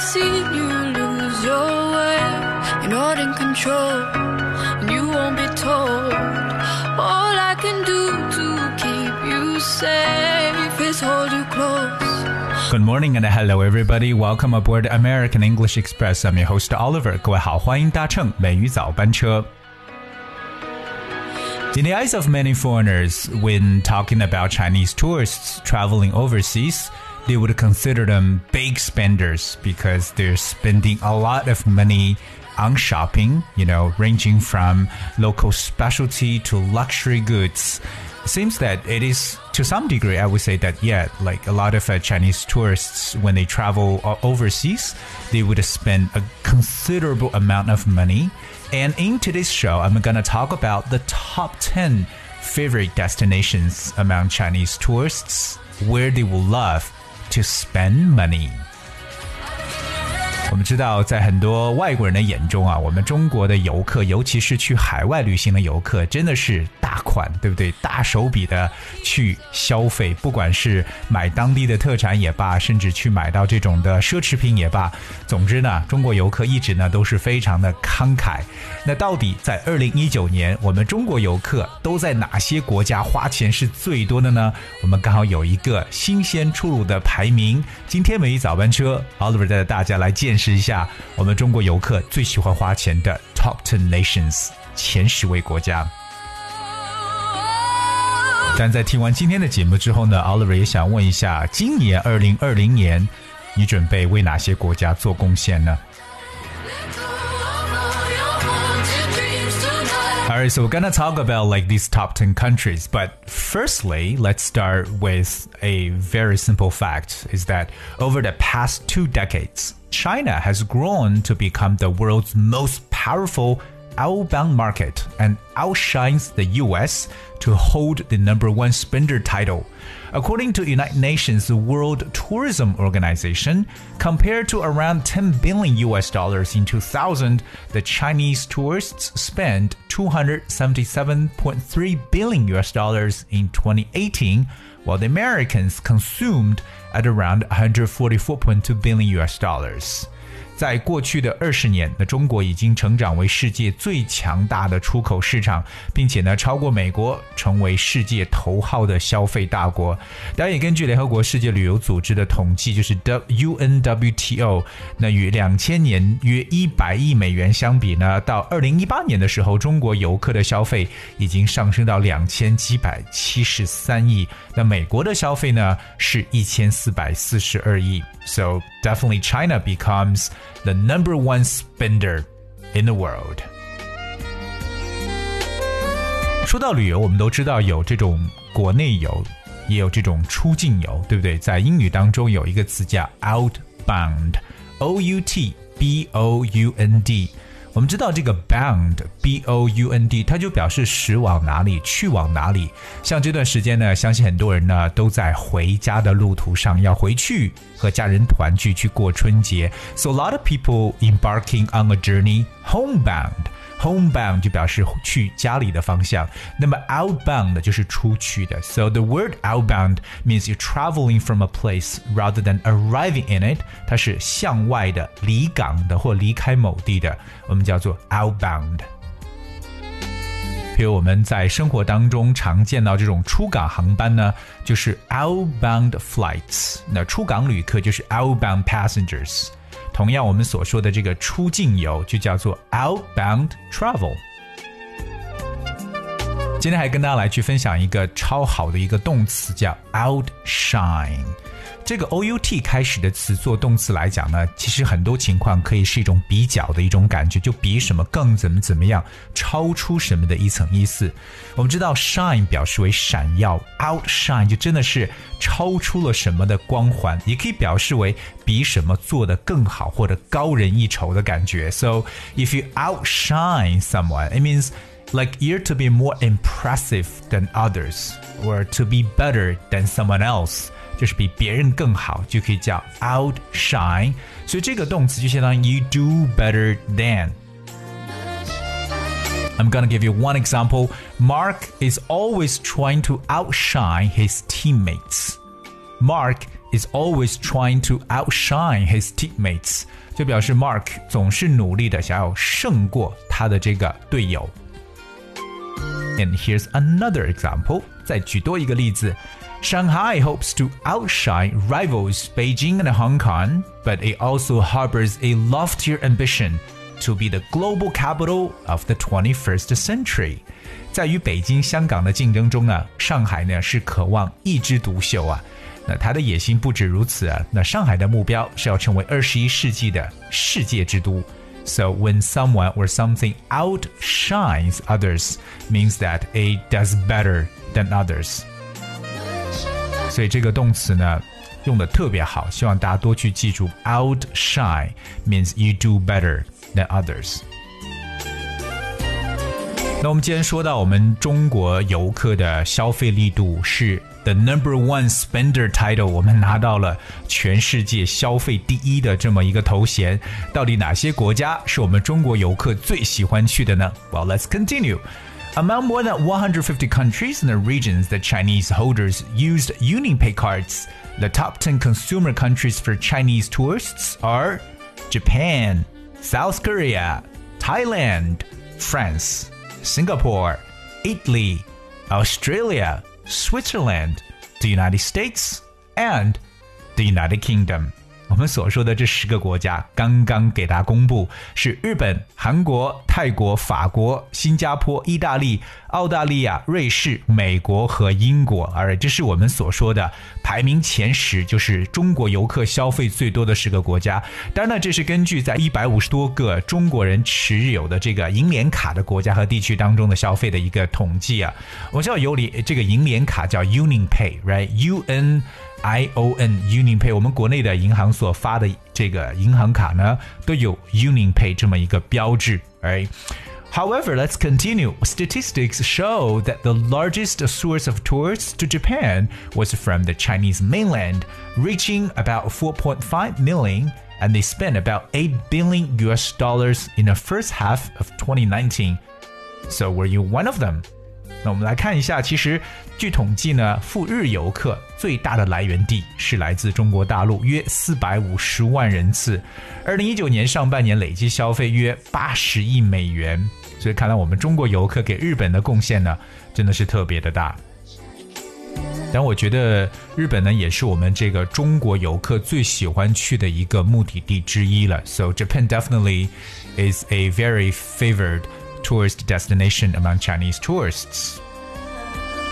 I've seen you lose your way. You're not in control, and you won't be told. All I can do to keep you safe is hold you close. Good morning and hello everybody. Welcome aboard American English Express. I'm your host Oliver. 各位好，欢迎搭乘美语早班车。In the eyes of many foreigners, when talking about Chinese tourists traveling overseas, they would consider them big spenders because they're spending a lot of money on shopping, you know, ranging from local specialty to luxury goods. It seems that it is to some degree, I would say that, yeah, like a lot of uh, Chinese tourists, when they travel uh, overseas, they would spend a considerable amount of money. And in today's show, I'm going to talk about the top 10 favorite destinations among Chinese tourists where they will love to spend money. 我们知道，在很多外国人的眼中啊，我们中国的游客，尤其是去海外旅行的游客，真的是大款，对不对？大手笔的去消费，不管是买当地的特产也罢，甚至去买到这种的奢侈品也罢。总之呢，中国游客一直呢都是非常的慷慨。那到底在二零一九年，我们中国游客都在哪些国家花钱是最多的呢？我们刚好有一个新鲜出炉的排名。今天美语早班车，Oliver 带着大家来见识一下我们中国游客最喜欢花钱的 Top Ten Nations 前十位国家。但在听完今天的节目之后呢，Oliver 也想问一下，今年二零二零年，你准备为哪些国家做贡献呢？Alright, so we're gonna talk about like these top 10 countries, but firstly, let's start with a very simple fact is that over the past two decades, China has grown to become the world's most powerful outbound market and outshines the US to hold the number one spender title. According to United Nations World Tourism Organization, compared to around 10 billion US dollars in 2000, the Chinese tourists spent 277.3 billion US dollars in 2018, while the Americans consumed at around 144.2 billion US dollars. 在过去的二十年，那中国已经成长为世界最强大的出口市场，并且呢超过美国，成为世界头号的消费大国。当然，也根据联合国世界旅游组织的统计，就是 UNWTO，那与两千年约一百亿美元相比呢，到二零一八年的时候，中国游客的消费已经上升到两千七百七十三亿。那美国的消费呢是一千四百四十二亿。So definitely China becomes the number one spender in the world. 说到旅游，我们都知道有这种国内游，也有这种出境游，对不对？在英语当中有一个词叫 outbound，o u t b o u n d。 我们知道这个 bound，b o u n d，它就表示驶往哪里，去往哪里。像这段时间呢，相信很多人呢都在回家的路途上，要回去和家人团聚，去过春节。So a lot of people embarking on a journey homebound。 homebound 就表示去家里的方向，那么 outbound 就是出去的。So the word outbound means you're traveling from a place rather than arriving in it，它是向外的、离港的或离开某地的，我们叫做 outbound。比如我们在生活当中常见到这种出港航班呢，就是 outbound flights。那出港旅客就是 outbound passengers。 同样，我们所说的这个出境游就叫做 outbound travel。今天还跟大家来去分享一个超好的一个动词，叫 outshine。这个 o u t 开始的词做动词来讲呢，其实很多情况可以是一种比较的一种感觉，就比什么更怎么怎么样，超出什么的一层意思。我们知道 shine 表示为闪耀，outshine 就真的是超出了什么的光环，也可以表示为比什么做得更好或者高人一筹的感觉。So if you outshine someone, it means like you're to be more impressive than others or to be better than someone else. 就是比别人更好，就可以叫 outshine。所以这个动词就相当于 you do better than。I'm gonna give you one example. Mark is always trying to outshine his teammates. Mark is always trying to outshine his teammates，就表示 Mark 总是努力的想要胜过他的这个队友。 And here's another example，再举多一个例子。Shanghai hopes to outshine rivals Beijing and Hong Kong, but it also harbors a loftier ambition to be the global capital of the 21st century. 在与北京、香港的竞争中呢，上海呢是渴望一枝独秀啊。那他的野心不止如此啊，那上海的目标是要成为二十一世纪的世界之都。 So when someone or something outshines others, means that it does better than others. 所以这个动词呢用的特别好，希望大家多去记住。Outshine means you do better than others。那我们既然说到我们中国游客的消费力度是 the number one spender title，我们拿到了全世界消费第一的这么一个头衔，到底哪些国家是我们中国游客最喜欢去的呢？Well, let's continue. Among more than 150 countries and regions that Chinese holders used UnionPay cards, the top 10 consumer countries for Chinese tourists are Japan, South Korea, Thailand, France, Singapore, Italy, Australia, Switzerland, the United States, and the United Kingdom. 我们所说的这十个国家刚刚给大家公布，是日本、韩国、泰国、法国、新加坡、意大利、澳大利亚、瑞士、美国和英国，而这是我们所说的排名前十，就是中国游客消费最多的十个国家。当然呢，这是根据在一百五十多个中国人持有的这个银联卡的国家和地区当中的消费的一个统计啊。我知道有里这个银联卡叫 UnionPay，right？U N I O N UnionPay，我们国内的银行所发的这个银行卡呢，都有 UnionPay 这么一个标志。Right? However, let's continue. Statistics show that the largest source of tourists to Japan was from the Chinese mainland, reaching about 4.5 million, and they spent about 8 billion US dollars in the first half of 2019. So, were you one of them? 那我们来看一下，其实 据统计呢，赴日游客最大的来源地是来自中国大陆，约四百五十万人次。二零一九年上半年累计消费约八十亿美元，所以看来我们中国游客给日本的贡献呢，真的是特别的大。但我觉得日本呢，也是我们这个中国游客最喜欢去的一个目的地之一了。So Japan definitely is a very favored. tourist destination among Chinese tourists。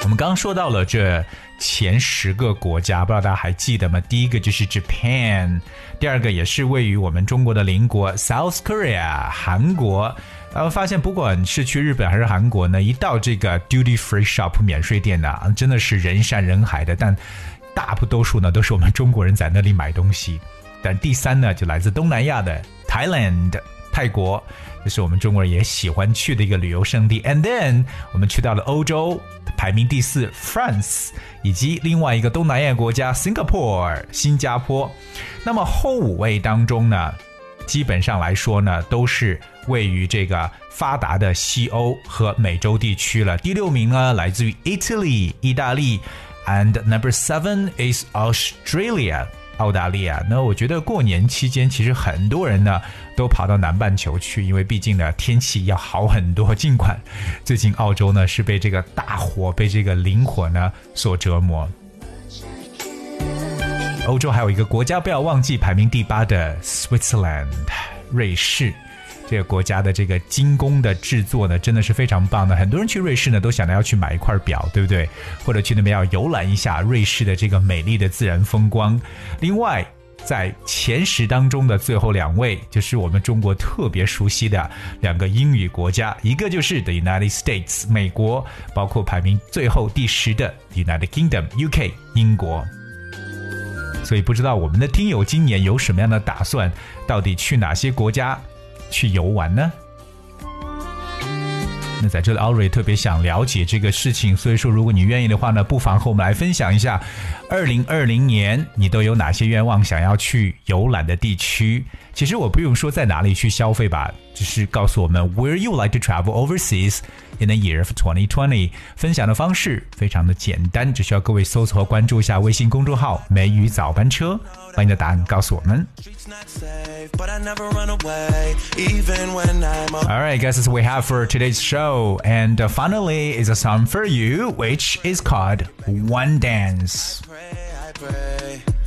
我们刚刚说到了这前十个国家，不知道大家还记得吗？第一个就是 Japan，第二个也是位于我们中国的邻国 South Korea，韩国。然后发现，不管是去日本还是韩国呢，一到这个 duty free shop 免税店呢，真的是人山人海的。但大不多数呢，都是我们中国人在那里买东西。但第三呢，就来自东南亚的 Thailand。泰国，这是我们中国人也喜欢去的一个旅游胜地。And then 我们去到了欧洲，排名第四，France，以及另外一个东南亚国家 Singapore，新加坡。那么后五位当中呢，基本上来说呢，都是位于这个发达的西欧和美洲地区了。第六名呢，来自于 Italy，意大利，and number seven is Australia。 澳大利亚，那我觉得过年期间其实很多人呢都跑到南半球去，因为毕竟呢天气要好很多。尽管最近澳洲呢是被这个大火、被这个林火呢所折磨。欧洲还有一个国家不要忘记，排名第八的 Switzerland，瑞士。这个国家的这个精工的制作呢，真的是非常棒的。很多人去瑞士呢，都想着要去买一块表，对不对？或者去那边要游览一下瑞士的这个美丽的自然风光。另外，在前十当中的最后两位，就是我们中国特别熟悉的两个英语国家，一个就是 The United States 美国，包括排名最后第十的 United Kingdom UK 英国。所以，不知道我们的听友今年有什么样的打算？到底去哪些国家？去游玩呢？那在这里，奥瑞特别想了解这个事情，所以说，如果你愿意的话呢，不妨和我们来分享一下，二零二零年你都有哪些愿望想要去游览的地区？其实我不用说在哪里去消费吧，只是告诉我们 Where you like to travel overseas in the year of 2020。分享的方式非常的简单，只需要各位搜索和关注一下微信公众号“美语早班车”，把你的答案告诉我们。All right, guys, that's what we have for today's show. And uh, finally, is a song for you, which is called One Dance.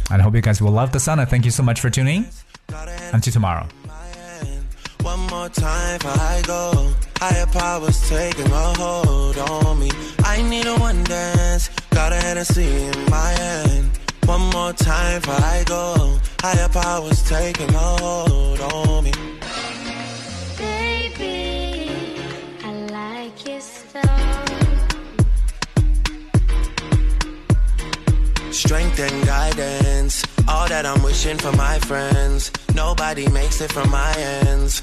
And I hope you guys will love the song. And thank you so much for tuning. Until tomorrow. One more time for I go. Higher powers taking a hold on me. I need a one dance. Got a Hennessy in my hand. One more time for I go. Higher powers taking a hold on me. Baby, I like your Strength and guidance. All that I'm wishing for my friends. Nobody makes it from my ends.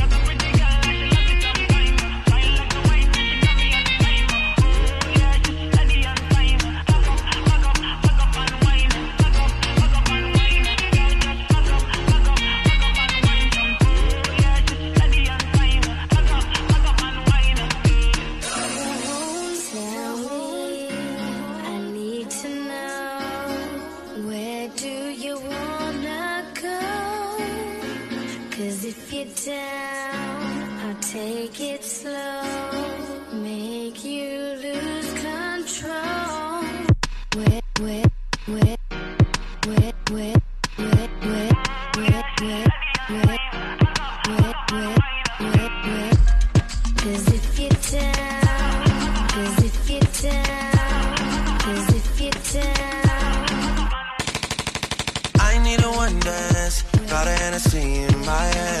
Take it slow, make you lose control. Where, where, where, where, where, where, where, where, where, where, where, where, where, where. Cause if you're down, cause if you're down, cause if you're down. I need a one dance. Got a Hennessy in my hand.